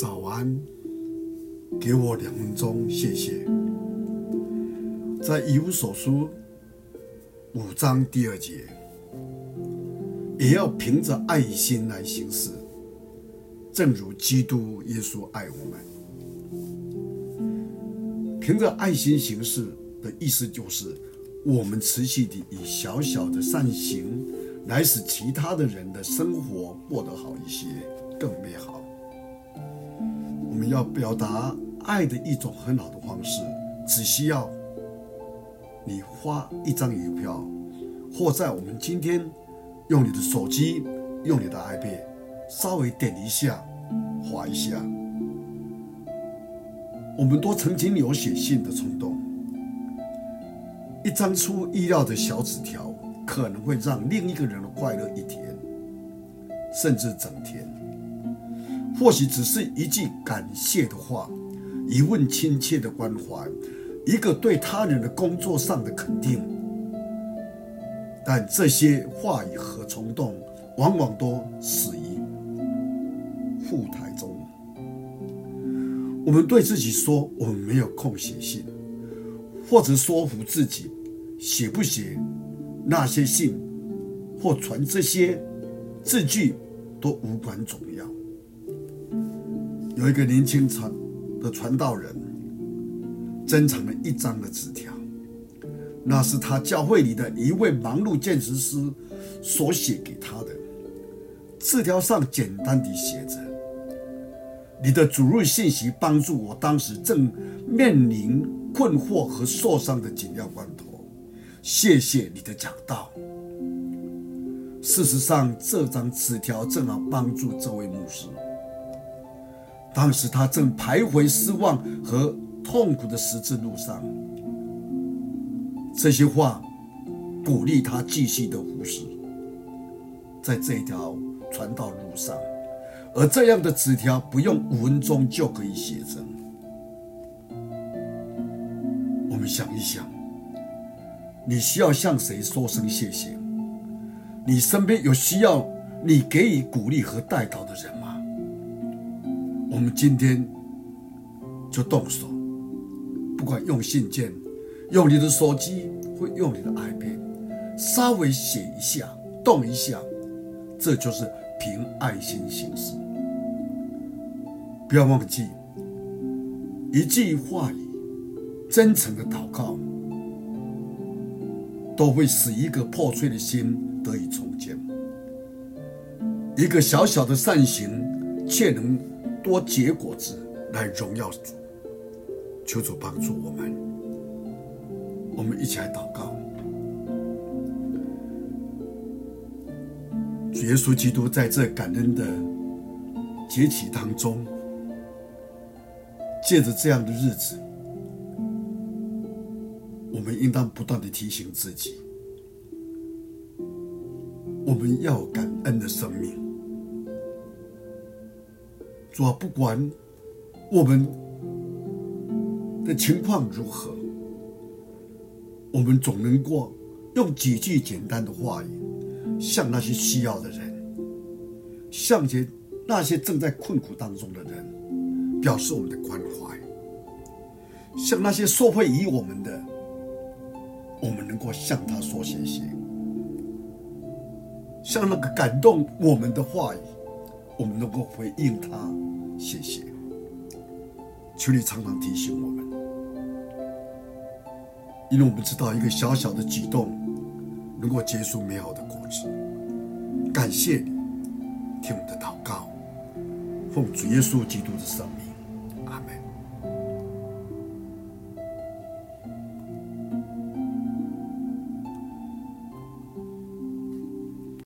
早安，给我两分钟，谢谢。在以弗所书五章第二节，也要凭着爱心来行事，正如基督耶稣爱我们。凭着爱心行事的意思就是，我们持续地以小小的善行，来使其他的人的生活过得好一些，更美好。我们要表达爱的一种很好的方式，只需要你发一张邮票，或在我们今天用你的手机、用你的 iPad，稍微点一下、划一下。我们都曾经有写信的冲动，一张出意料的小纸条，可能会让另一个人的快乐一天，甚至整天。或许只是一句感谢的话，一份亲切的关怀，一个对他人的工作上的肯定。但这些话语和冲动，往往都死于雾台中。我们对自己说，我们没有空写信，或者说服自己，写不写那些信，或传这些字句，都无关重要。有一个年轻传的传道人，珍藏了一张的纸条，那是他教会里的一位忙碌建筑师所写给他的。字条上简单地写着：“你的主日信息帮助我当时正面临困惑和受伤的紧要关头，谢谢你的讲道。”事实上，这张纸条正好帮助这位牧师。当时他正徘徊失望和痛苦的十字路上，这些话鼓励他继续的服侍，在这条传道路上，而这样的纸条不用五分钟就可以写成。我们想一想，你需要向谁说声谢谢？你身边有需要你给予鼓励和带导的人吗？我们今天就动手，不管用信件、用你的手机或用你的 iPad，稍微写一下、动一下，这就是凭爱心行事。不要忘记，一句话语、真诚的祷告，都会使一个破碎的心得以重建。一个小小的善行，却能。多结果子来荣耀主，求主帮助我们。我们一起来祷告。主耶稣基督在这感恩的节期当中，借着这样的日子，我们应当不断的提醒自己，我们要感恩的生命。主啊，不管我们的情况如何，我们总能够用几句简单的话语，向那些需要的人，向前那些正在困苦当中的人，表示我们的关怀；向那些受惠于我们的，我们能够向他说谢谢；向那个感动我们的话语。我们能够回应他，谢谢。求你常常提醒我们，因为我们知道一个小小的举动能够结束美好的果子。感谢你，听我们的祷告，奉主耶稣基督的圣名。